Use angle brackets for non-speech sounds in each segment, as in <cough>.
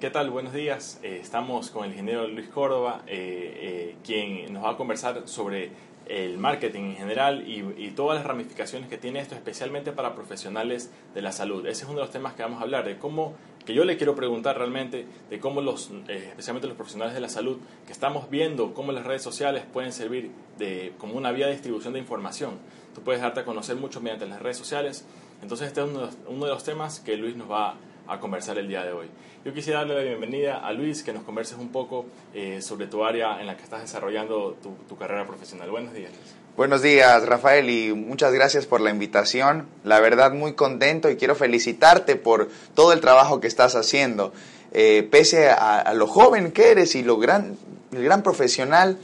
¿Qué tal? Buenos días. Eh, estamos con el ingeniero Luis Córdoba, eh, eh, quien nos va a conversar sobre el marketing en general y, todas las ramificaciones que tiene esto, especialmente para profesionales de la salud. Ese es uno de los temas que vamos a hablar, de cómo, que yo le quiero preguntar realmente, de cómo los, especialmente los profesionales de la salud, que estamos viendo cómo las redes sociales pueden servir de, como una vía de distribución de información. Tú puedes darte a conocer mucho mediante las redes sociales. Entonces este es uno de los, uno de los temas que Luis nos va a a conversar el día de hoy. Yo quisiera darle la bienvenida a Luis, que nos converses un poco eh, sobre tu área en la que estás desarrollando tu, carrera profesional. Buenos días. Buenos días, Rafael, y muchas gracias por la invitación. La verdad, muy contento y quiero felicitarte por todo el trabajo que estás haciendo. Eh, pese a, lo joven que eres y lo gran, el gran profesional,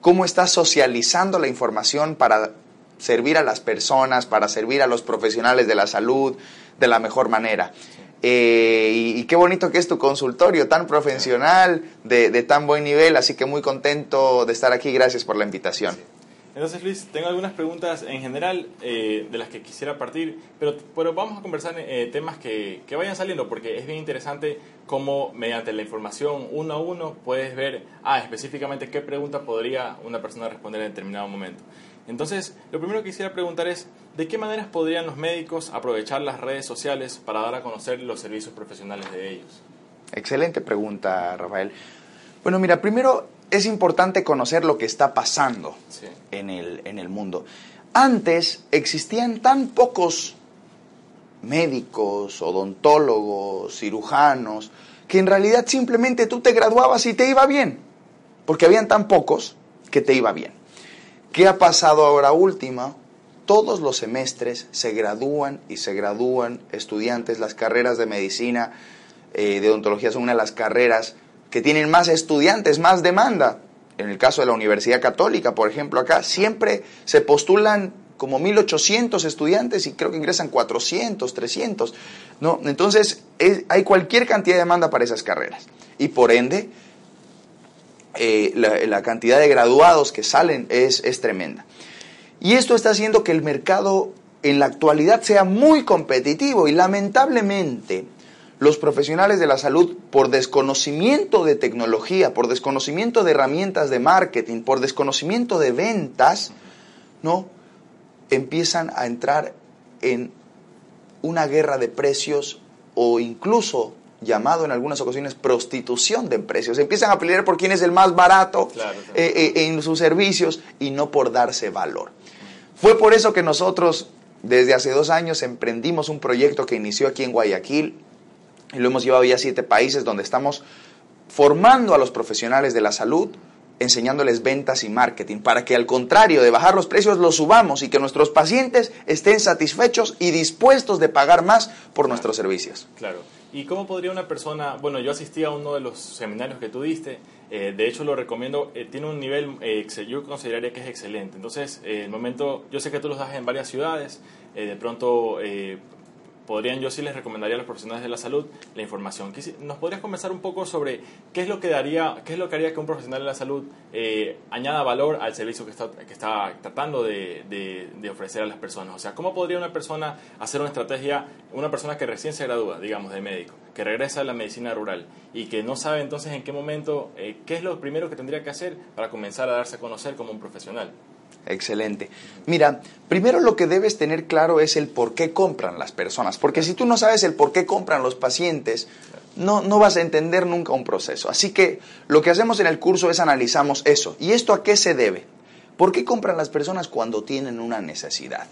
cómo estás socializando la información para servir a las personas, para servir a los profesionales de la salud de la mejor manera. Eh, y, qué bonito que es tu consultorio, tan profesional, de, tan buen nivel, así que muy contento de estar aquí, gracias por la invitación. Entonces Luis, tengo algunas preguntas en general eh, de las que quisiera partir, pero, pero vamos a conversar eh, temas que, que, vayan saliendo, porque es bien interesante cómo mediante la información uno a uno puedes ver, ah, específicamente qué pregunta podría una persona responder en determinado momento. Entonces, lo primero que quisiera preguntar es, ¿de qué maneras podrían los médicos aprovechar las redes sociales para dar a conocer los servicios profesionales de ellos? Excelente pregunta, Rafael. Bueno, mira, primero es importante conocer lo que está pasando en, el, en el mundo. Antes existían tan pocos médicos, odontólogos, cirujanos, que en realidad simplemente tú te graduabas y te iba bien, porque habían tan pocos que te iba bien. ¿Qué ha pasado ahora última? Todos los semestres se gradúan y se gradúan estudiantes. Las carreras de medicina, eh, de odontología son una de las carreras que tienen más estudiantes, más demanda. En el caso de la Universidad Católica, por ejemplo, acá siempre se postulan como 1.800 estudiantes y creo que ingresan 400, 300. ¿no? Entonces, hay cualquier cantidad de demanda para esas carreras. Y por ende, eh, la, cantidad de graduados que salen es, es tremenda. Y esto está haciendo que el mercado en la actualidad sea muy competitivo y lamentablemente los profesionales de la salud, por desconocimiento de tecnología, por desconocimiento de herramientas de marketing, por desconocimiento de ventas, ¿no? empiezan a entrar en una guerra de precios o incluso llamado en algunas ocasiones prostitución de precios. Empiezan a pelear por quién es el más barato eh, eh, en sus servicios y no por darse valor. Fue por eso que nosotros desde hace dos años emprendimos un proyecto que inició aquí en Guayaquil y lo hemos llevado ya a siete países donde estamos formando a los profesionales de la salud, enseñándoles ventas y marketing, para que al contrario de bajar los precios los subamos y que nuestros pacientes estén satisfechos y dispuestos de pagar más por nuestros servicios. Claro. ¿Y cómo podría una persona, bueno, yo asistí a uno de los seminarios que tú diste, eh, de hecho lo recomiendo, eh, tiene un nivel, eh, yo consideraría que es excelente, entonces el momento, yo sé que tú los das en varias ciudades, de pronto podrían, yo sí les recomendaría a los profesionales de la salud la información. ¿Nos podrías conversar un poco sobre qué es lo que daría, qué es lo que haría que un profesional de la salud eh, añada valor al servicio que está, tratando de, de, ofrecer a las personas? O sea, ¿cómo podría una persona hacer una estrategia, una persona que recién se gradúa, digamos, de médico, que regresa a la medicina rural y que no sabe entonces en qué momento, eh, qué es lo primero que tendría que hacer para comenzar a darse a conocer como un profesional? Excelente. Mira, primero lo que debes tener claro es el por qué compran las personas, porque si tú no sabes el por qué compran los pacientes, no, no vas a entender nunca un proceso. Así que lo que hacemos en el curso es analizamos eso. ¿Y esto a qué se debe? ¿Por qué compran las personas cuando tienen una necesidad?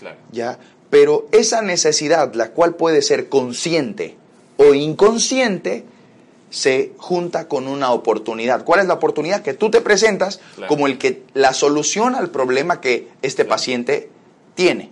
Claro. ¿Ya? Pero esa necesidad, la cual puede ser consciente o inconsciente, se junta con una oportunidad. ¿Cuál es la oportunidad? Que tú te presentas como el que la solución al problema que este paciente tiene.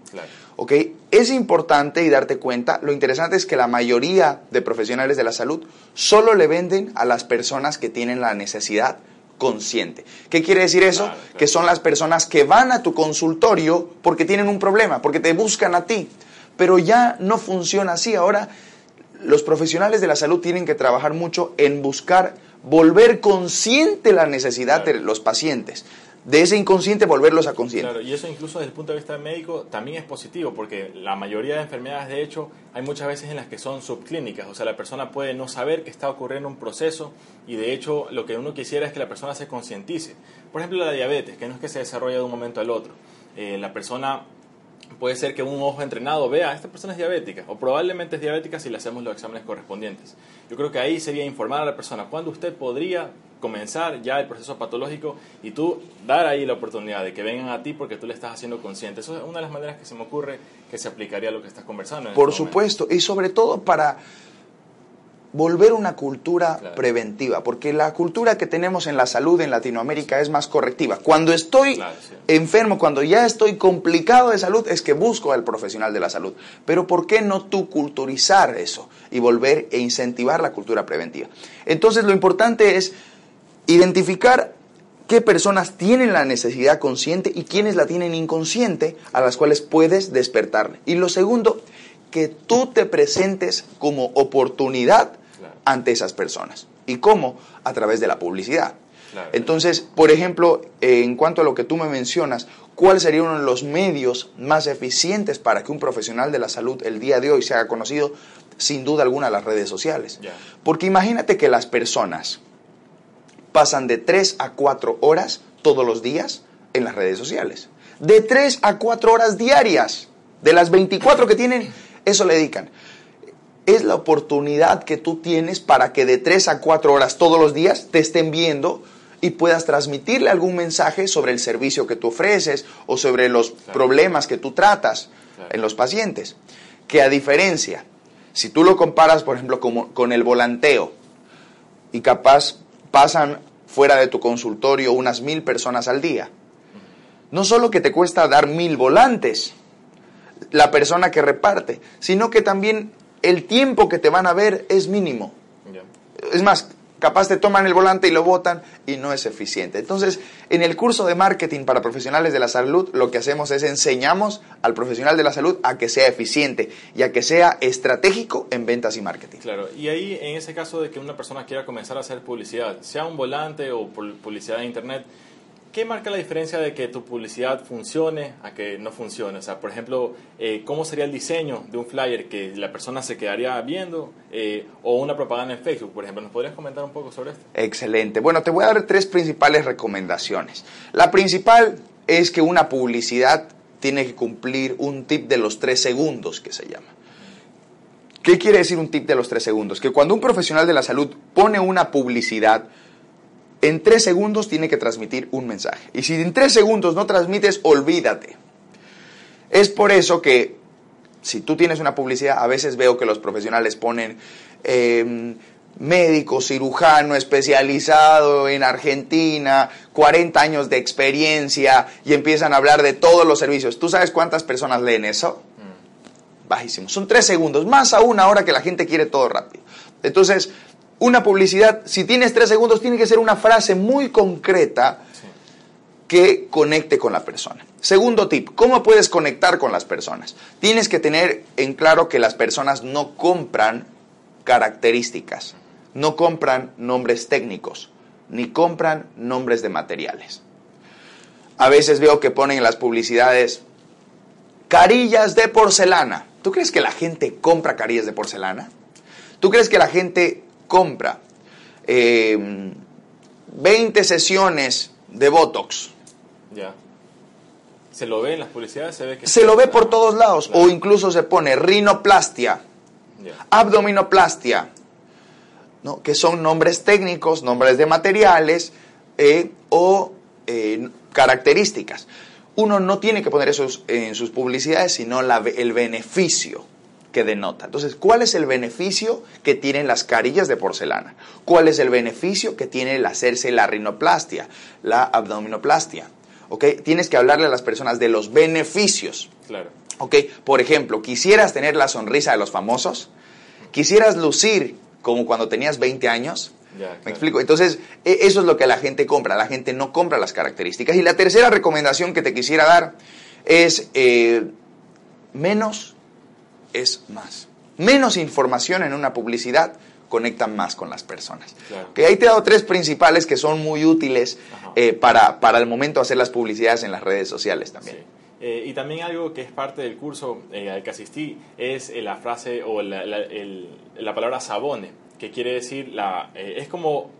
¿Ok? Es importante y darte cuenta, lo interesante es que la mayoría de profesionales de la salud solo le venden a las personas que tienen la necesidad consciente. ¿Qué quiere decir eso? Que son las personas que van a tu consultorio porque tienen un problema, porque te buscan a ti. Pero ya no funciona así. Ahora los profesionales de la salud tienen que trabajar mucho en buscar volver consciente la necesidad de los pacientes. de ese inconsciente volverlos a consciente. Claro, y eso incluso desde el punto de vista médico también es positivo, porque la mayoría de enfermedades, de hecho, hay muchas veces en las que son subclínicas, o sea, la persona puede no saber que está ocurriendo un proceso y de hecho lo que uno quisiera es que la persona se concientice. Por ejemplo, la diabetes, que no es que se desarrolla de un momento al otro. Eh, la persona puede ser que un ojo entrenado vea, esta persona es diabética, o probablemente es diabética si le hacemos los exámenes correspondientes. Yo creo que ahí sería informar a la persona cuándo usted podría comenzar ya el proceso patológico y tú dar ahí la oportunidad de que vengan a ti porque tú le estás haciendo consciente. Eso es una de las maneras que se me ocurre que se aplicaría a lo que estás conversando. Por este supuesto, y sobre todo para volver una cultura preventiva, porque la cultura que tenemos en la salud en Latinoamérica es más correctiva. Cuando estoy enfermo, cuando ya estoy complicado de salud, es que busco al profesional de la salud. Pero ¿por qué no tú culturizar eso y volver e incentivar la cultura preventiva? Entonces lo importante es identificar qué personas tienen la necesidad consciente y quiénes la tienen inconsciente a las cuales puedes despertarle. Y lo segundo, que tú te presentes como oportunidad ante esas personas. ¿Y cómo? A través de la publicidad. Entonces, por ejemplo, en cuanto a lo que tú me mencionas, ¿cuál sería uno de los medios más eficientes para que un profesional de la salud el día de hoy se haga conocido? Sin duda alguna las redes sociales. Porque imagínate que las personas pasan de 3 a 4 horas todos los días en las redes sociales. De 3 a 4 horas diarias. De las 24 que tienen, eso le dedican es la oportunidad que tú tienes para que de 3 a 4 horas todos los días te estén viendo y puedas transmitirle algún mensaje sobre el servicio que tú ofreces o sobre los problemas que tú tratas en los pacientes. Que a diferencia, si tú lo comparas, por ejemplo, con, con el volanteo y capaz pasan fuera de tu consultorio unas mil personas al día, no solo que te cuesta dar mil volantes, la persona que reparte, sino que también el tiempo que te van a ver es mínimo. Es más, capaz te toman el volante y lo botan y no es eficiente. Entonces, en el curso de marketing para profesionales de la salud, lo que hacemos es enseñamos al profesional de la salud a que sea eficiente y a que sea estratégico en ventas y marketing. Claro, y ahí en ese caso de que una persona quiera comenzar a hacer publicidad, sea un volante o publicidad de internet, ¿Qué marca la diferencia de que tu publicidad funcione a que no funcione? O sea, por ejemplo, eh, ¿cómo sería el diseño de un flyer que la persona se quedaría viendo eh, o una propaganda en Facebook, por ejemplo? ¿Nos podrías comentar un poco sobre esto? Excelente. Bueno, te voy a dar tres principales recomendaciones. La principal es que una publicidad tiene que cumplir un tip de los tres segundos, que se llama. ¿Qué quiere decir un tip de los tres segundos? Que cuando un profesional de la salud pone una publicidad, en tres segundos tiene que transmitir un mensaje. Y si en tres segundos no transmites, olvídate. Es por eso que si tú tienes una publicidad, a veces veo que los profesionales ponen em, médico, cirujano especializado en Argentina, 40 años de experiencia y empiezan a hablar de todos los servicios. ¿Tú sabes cuántas personas leen eso? Mm. Bajísimo. Son tres segundos, más aún ahora que la gente quiere todo rápido. Entonces, una publicidad, si tienes tres segundos, tiene que ser una frase muy concreta que conecte con la persona. Segundo tip, ¿cómo puedes conectar con las personas? Tienes que tener en claro que las personas no compran características, no compran nombres técnicos, ni compran nombres de materiales. A veces veo que ponen en las publicidades carillas de porcelana. ¿Tú crees que la gente compra carillas de porcelana? ¿Tú crees que la gente compra 20 eh, sesiones de Botox. Ya. ¿Se lo ve en las publicidades? Se, ve que se lo ve por todos lados. O incluso se pone rinoplastia, abdominoplastia, ¿no? que son nombres técnicos, nombres de materiales eh, o eh, características. Uno no tiene que poner eso en sus publicidades, sino el beneficio que denota. Entonces, ¿cuál es el beneficio que tienen las carillas de porcelana? ¿Cuál es el beneficio que tiene el hacerse la rinoplastia, la abdominoplastia? ¿Ok? Tienes que hablarle a las personas de los beneficios. Claro. ¿Ok? Por ejemplo, ¿quisieras tener la sonrisa de los famosos? ¿Quisieras lucir como cuando tenías 20 años? ¿Me explico? Entonces, e, eso es lo que la gente compra. La gente no compra las características. Y la tercera recomendación que te quisiera dar es eh, menos es más. Menos información en una publicidad conectan más con las personas. Que ahí te he dado tres principales que son muy útiles eh, para, para el momento de hacer las publicidades en las redes sociales también. Eh, y también algo que es parte del curso eh, al que asistí es la frase o la, la, palabra sabone, que quiere decir, la, es como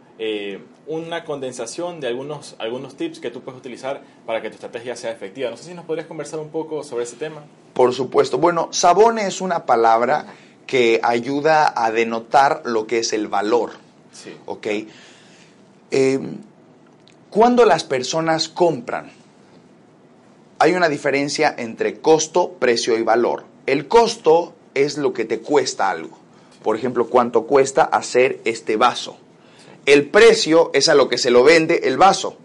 una condensación de algunos, algunos tips que tú puedes utilizar para que tu estrategia sea efectiva. No sé si nos podrías conversar un poco sobre ese tema. Por supuesto. Bueno, sabone es una palabra que ayuda a denotar lo que es el valor. Sí. ¿Ok? Eh, cuando las personas compran, hay una diferencia entre costo, precio y valor. El costo es lo que te cuesta algo. Por ejemplo, cuánto cuesta hacer este vaso. El precio es a lo que se lo vende el vaso.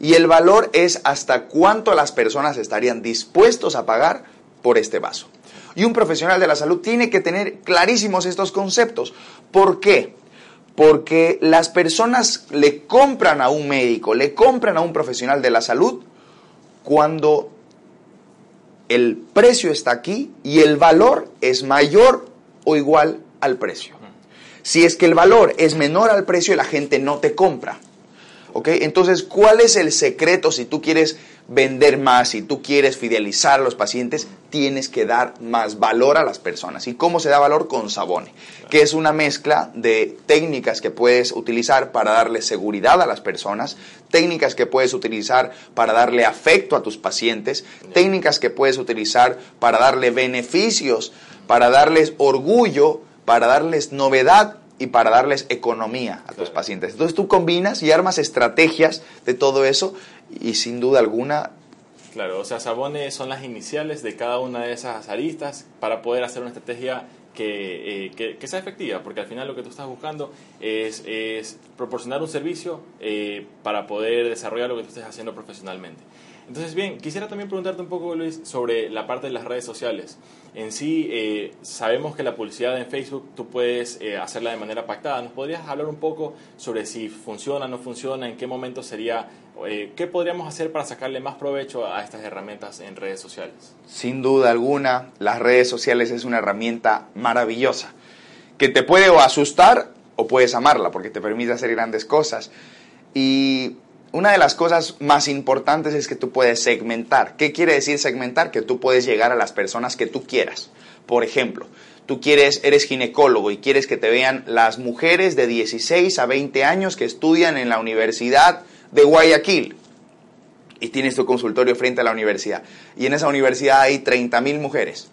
Y el valor es hasta cuánto las personas estarían dispuestos a pagar por este vaso. Y un profesional de la salud tiene que tener clarísimos estos conceptos. ¿Por qué? Porque las personas le compran a un médico, le compran a un profesional de la salud cuando el precio está aquí y el valor es mayor o igual al precio. Si es que el valor es menor al precio, la gente no te compra. ¿Ok? Entonces, ¿cuál es el secreto si tú quieres vender más, si tú quieres fidelizar a los pacientes, tienes que dar más valor a las personas. ¿Y cómo se da valor? Con Sabone, que es una mezcla de técnicas que puedes utilizar para darle seguridad a las personas, técnicas que puedes utilizar para darle afecto a tus pacientes, técnicas que puedes utilizar para darle beneficios, para darles orgullo, para darles novedad y para darles economía a tus pacientes. Entonces tú combinas y armas estrategias de todo eso y sin duda alguna... Claro, o sea, Sabone son las iniciales de cada una de esas aristas para poder hacer una estrategia que, eh, que, sea efectiva, porque al final lo que tú estás buscando es, es proporcionar un servicio eh, para poder desarrollar lo que tú estés haciendo profesionalmente. Entonces, bien, quisiera también preguntarte un poco, Luis, sobre la parte de las redes sociales. En sí, eh, sabemos que la publicidad en Facebook tú puedes eh, hacerla de manera pactada. ¿Nos podrías hablar un poco sobre si funciona, no funciona, en qué momento sería, eh, qué podríamos hacer para sacarle más provecho a estas herramientas en redes sociales? Sin duda alguna, las redes sociales es una herramienta maravillosa que te puede o asustar o puedes amarla porque te permite hacer grandes cosas. Y una de las cosas más importantes es que tú puedes segmentar. ¿Qué quiere decir segmentar? Que tú puedes llegar a las personas que tú quieras. Por ejemplo, tú quieres, eres ginecólogo y quieres que te vean las mujeres de 16 a 20 años que estudian en la Universidad de Guayaquil. Y tienes tu consultorio frente a la universidad. Y en esa universidad hay 30 mil mujeres.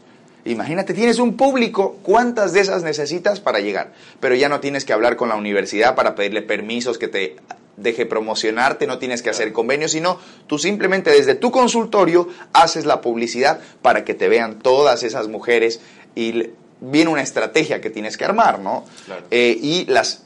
Imagínate, tienes un público, ¿cuántas de esas necesitas para llegar? Pero ya no tienes que hablar con la universidad para pedirle permisos que te deje promocionarte, no tienes que hacer convenios, sino tú simplemente desde tu consultorio haces la publicidad para que te vean todas esas mujeres y viene una estrategia que tienes que armar, ¿no? Eh, y las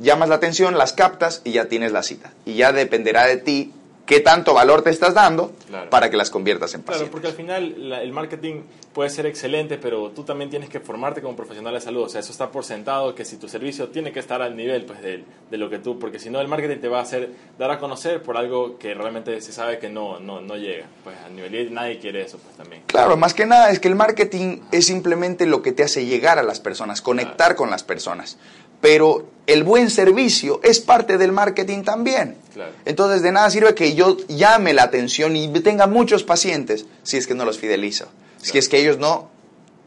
llamas la atención, las captas y ya tienes la cita. Y ya dependerá de ti qué tanto valor te estás dando para que las conviertas en pacientes. Claro, porque al final el marketing puede ser excelente, pero tú también tienes que formarte como profesional de salud. O sea, eso está por sentado que si tu servicio tiene que estar al nivel pues, de, de lo que tú, porque si no el marketing te va a hacer dar a conocer por algo que realmente se sabe que no, no, no llega. Pues al nivel y nadie quiere eso pues también. Claro, más que nada es que el marketing es simplemente lo que te hace llegar a las personas, conectar con las personas pero el buen servicio es parte del marketing también. Entonces, de nada sirve que yo llame la atención y tenga muchos pacientes si es que no los fidelizo. Si es que ellos no,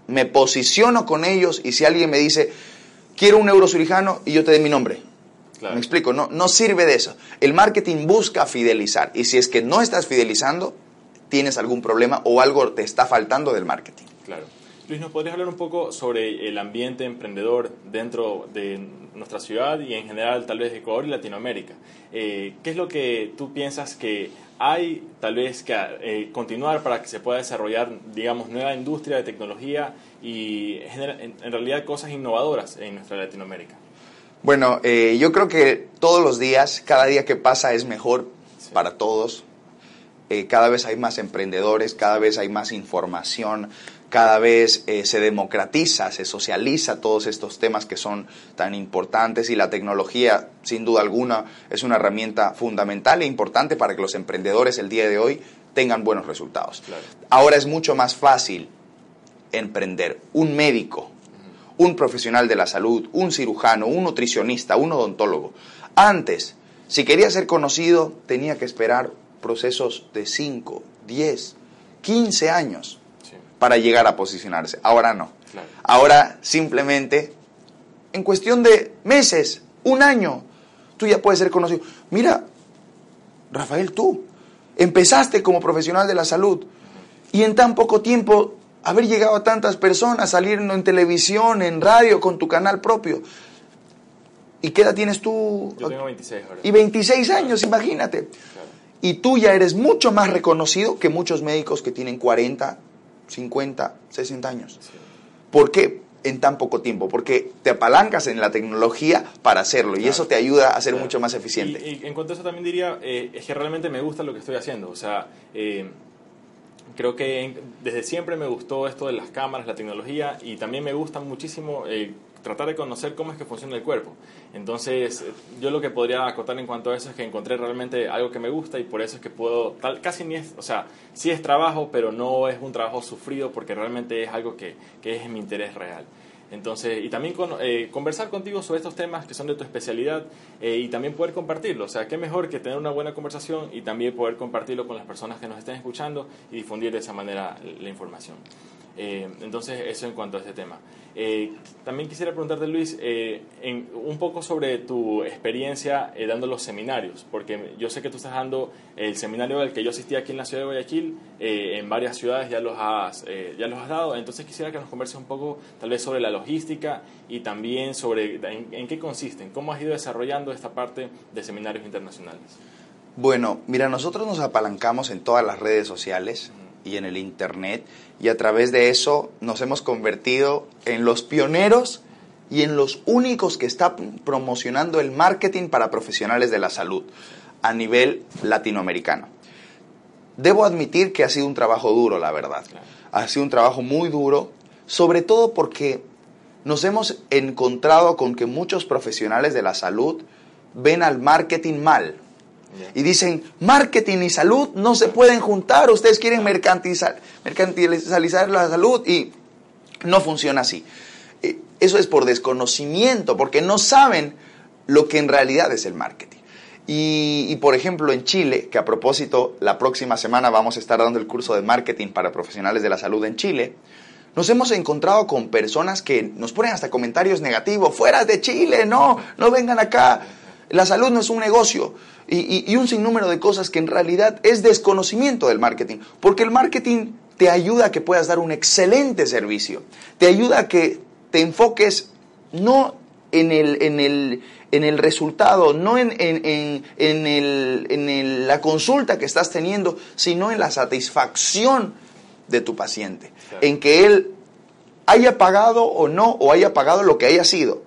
me posiciono con ellos y si alguien me dice, quiero un neurosurujano y yo te dé mi nombre. Me explico, no, no sirve de eso. El marketing busca fidelizar y si es que no estás fidelizando, tienes algún problema o algo te está faltando del marketing. Claro. Luis, ¿nos podrías hablar un poco sobre el ambiente emprendedor dentro de nuestra ciudad y en general tal vez Ecuador y Latinoamérica? Eh, ¿Qué es lo que tú piensas que hay tal vez que eh, continuar para que se pueda desarrollar, digamos, nueva industria de tecnología y en, realidad cosas innovadoras en nuestra Latinoamérica? Bueno, eh, yo creo que todos los días, cada día que pasa es mejor para todos. cada vez hay más emprendedores, cada vez hay más información, cada vez eh, se democratiza, se socializa todos estos temas que son tan importantes y la tecnología, sin duda alguna, es una herramienta fundamental e importante para que los emprendedores el día de hoy tengan buenos resultados. Ahora es mucho más fácil emprender. Un médico, un profesional de la salud, un cirujano, un nutricionista, un odontólogo. Antes, si quería ser conocido, tenía que esperar procesos de 5, 10, 15 años para llegar a posicionarse. Ahora no. Ahora simplemente, en cuestión de meses, un año, tú ya puedes ser conocido. Mira, Rafael, tú empezaste como profesional de la salud y en tan poco tiempo haber llegado a tantas personas, salir en televisión, en radio, con tu canal propio. ¿Y qué edad tienes tú? Yo tengo 26 ahora. Y 26 años, imagínate. Y tú ya eres mucho más reconocido que muchos médicos que tienen 40, 50, 60 años. ¿Por qué? En tan poco tiempo, porque te apalancas en la tecnología para hacerlo y eso te ayuda a ser mucho más eficiente. Y, en cuanto a eso también diría, eh, es que realmente me gusta lo que estoy haciendo. O sea, eh, creo que desde siempre me gustó esto de las cámaras, la tecnología y también me gusta muchísimo eh, tratar de conocer cómo es que funciona el cuerpo. Entonces, yo lo que podría acotar en cuanto a eso es que encontré realmente algo que me gusta y por eso es que puedo, tal, casi ni es, o sea, sí es trabajo, pero no es un trabajo sufrido porque realmente es algo que, que es mi interés real. Entonces, y también con, eh, conversar contigo sobre estos temas que son de tu especialidad eh, y también poder compartirlo. O sea, qué mejor que tener una buena conversación y también poder compartirlo con las personas que nos estén escuchando y difundir de esa manera la información. Eh, entonces, eso en cuanto a este tema. Eh, también quisiera preguntarte, Luis, eh, un poco sobre tu experiencia dando los seminarios, porque yo sé que tú estás dando el seminario al que yo asistí aquí en la ciudad de Guayaquil, en varias ciudades ya los, has, ya los has dado, entonces quisiera que nos converses un poco tal vez sobre la logística y también sobre en, en qué consisten, cómo has ido desarrollando esta parte de seminarios internacionales. Bueno, mira, nosotros nos apalancamos en todas las redes sociales y en el Internet y a través de eso nos hemos convertido en los pioneros y en los únicos que están promocionando el marketing para profesionales de la salud a nivel latinoamericano. Debo admitir que ha sido un trabajo duro, la verdad. Ha sido un trabajo muy duro, sobre todo porque nos hemos encontrado con que muchos profesionales de la salud ven al marketing mal y dicen, marketing y salud no se pueden juntar, ustedes quieren mercantilizar, la salud y no funciona así. Eh, eso es por desconocimiento, porque no saben lo que en realidad es el marketing. Y, por ejemplo en Chile, que a propósito la próxima semana vamos a estar dando el curso de marketing para profesionales de la salud en Chile, nos hemos encontrado con personas que nos ponen hasta comentarios negativos, fuera de Chile, no, no vengan acá. La salud no es un negocio y, un sinnúmero de cosas que en realidad es desconocimiento del marketing, porque el marketing te ayuda a que puedas dar un excelente servicio, te ayuda a que te enfoques no en el, en el, en el resultado, no en, en, en, el, en la consulta que estás teniendo, sino en la satisfacción de tu paciente, en que él haya pagado o no, o haya pagado lo que haya sido,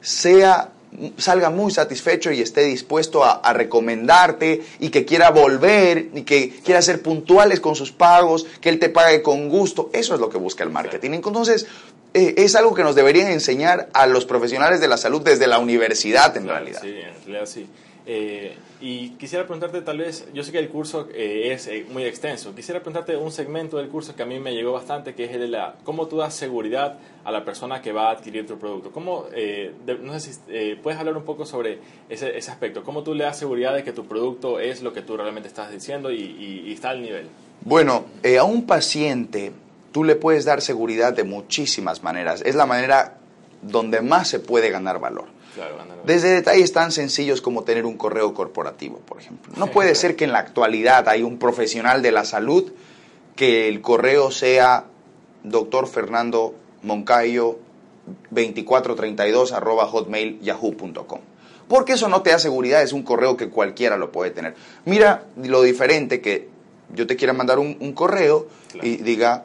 sea salga muy satisfecho y esté dispuesto a, recomendarte y que quiera volver y que quiera ser puntuales con sus pagos, que él te pague con gusto. Eso es lo que busca el marketing. Entonces, eh, es algo que nos deberían enseñar a los profesionales de la salud desde la universidad en realidad. Sí, en realidad sí. Eh, y quisiera preguntarte tal vez, yo sé que el curso eh, es eh, muy extenso, quisiera preguntarte un segmento del curso que a mí me llegó bastante, que es de la, cómo tú das seguridad a la persona que va a adquirir tu producto. ¿Cómo, no sé si puedes hablar un poco sobre ese, ese, aspecto, cómo tú le das seguridad de que tu producto es lo que tú realmente estás diciendo y, y está al nivel. Bueno, a un paciente tú le puedes dar seguridad de muchísimas maneras. Es la manera donde más se puede ganar valor. Desde detalles tan sencillos como tener un correo corporativo, por ejemplo. No puede ser que en la actualidad hay un profesional de la salud que el correo sea doctor Fernando Moncayo 2432 arroba hotmail yahoo.com. Porque eso no te da seguridad, es un correo que cualquiera lo puede tener. Mira lo diferente que yo te quiera mandar un, correo y diga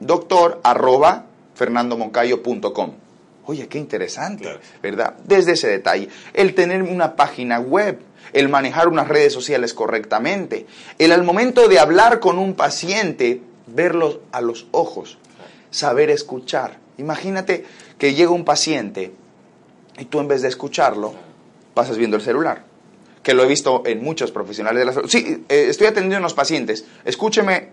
doctor arroba fernandomoncayo.com Oye, qué interesante, ¿verdad? Desde ese detalle. El tener una página web, el manejar unas redes sociales correctamente, el al momento de hablar con un paciente, verlos a los ojos, saber escuchar. Imagínate que llega un paciente y tú en vez de escucharlo, pasas viendo el celular. Que lo he visto en muchos profesionales de la salud. Sí, eh, estoy atendiendo a unos pacientes. Escúcheme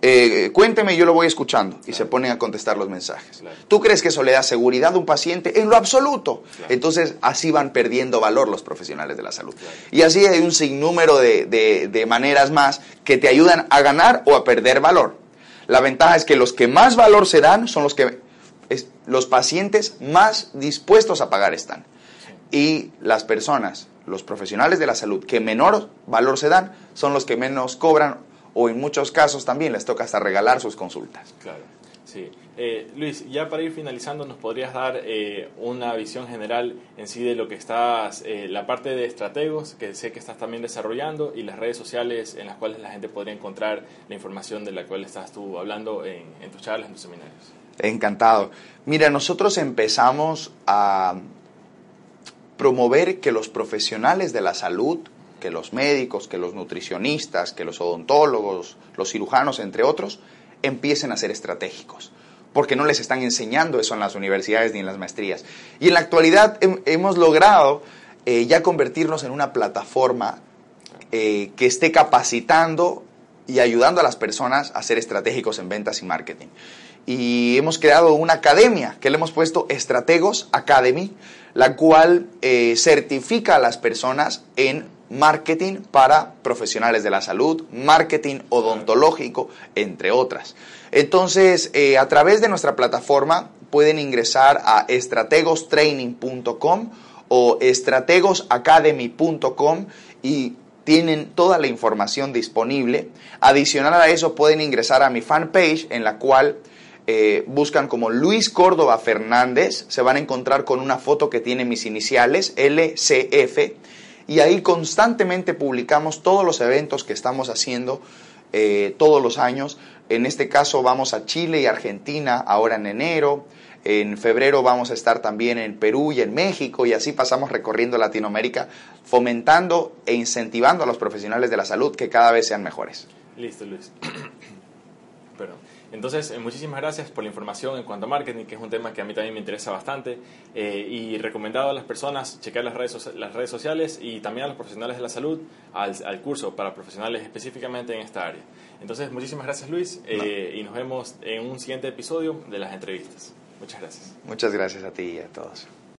eh, cuénteme, yo lo voy escuchando. Y se ponen a contestar los mensajes. Claro. ¿Tú crees que eso le da seguridad a un paciente? En lo absoluto. Claro. Entonces, así van perdiendo valor los profesionales de la salud. Y así hay un sinnúmero de, de- de maneras más que te ayudan a ganar o a perder valor. La ventaja es que los que más valor se dan son los que es- los pacientes más dispuestos a pagar están. Y las personas, los profesionales de la salud que menor valor se dan, son los que menos cobran o en muchos casos también les toca hasta regalar sus consultas. Claro, sí. Eh, Luis, ya para ir finalizando, ¿nos podrías dar eh, una visión general en sí de lo que estás, eh, la parte de estrategos, que sé que estás también desarrollando, y las redes sociales en las cuales la gente podría encontrar la información de la cual estás tú hablando en, en tus charlas, en tus seminarios? Encantado. Mira, nosotros empezamos a promover que los profesionales de la salud, que los médicos, que los nutricionistas, que los odontólogos, los cirujanos, entre otros, empiecen a ser estratégicos. Porque no les están enseñando eso en las universidades ni en las maestrías. Y en la actualidad hem- hemos logrado eh, ya convertirnos en una plataforma eh, que esté capacitando y ayudando a las personas a ser estratégicos en ventas y marketing. Y hemos creado una academia que le hemos puesto Estrategos Academy, la cual eh, certifica a las personas en marketing para profesionales de la salud, marketing odontológico, entre otras. Entonces, eh, a través de nuestra plataforma pueden ingresar a estrategostraining.com o estrategosacademy.com y tienen toda la información disponible. Adicional a eso pueden ingresar a mi fanpage en la cual eh, buscan como Luis Córdoba Fernández, se van a encontrar con una foto que tiene mis iniciales, LCF, y ahí constantemente publicamos todos los eventos que estamos haciendo eh, todos los años. En este caso vamos a Chile y Argentina ahora en enero. En febrero vamos a estar también en Perú y en México y así pasamos recorriendo Latinoamérica, fomentando e incentivando a los profesionales de la salud que cada vez sean mejores. Listo, Luis. <coughs> Perdón. Entonces, eh, muchísimas gracias por la información en cuanto a marketing, que es un tema que a mí también me interesa bastante. eh, y recomendado a las personas checar las redes, las redes sociales y también a los profesionales de la salud al, al curso para profesionales específicamente en esta área. Entonces, muchísimas gracias, Luis. eh, Y nos vemos en un siguiente episodio de las entrevistas. Muchas gracias. Muchas gracias a ti y a todos.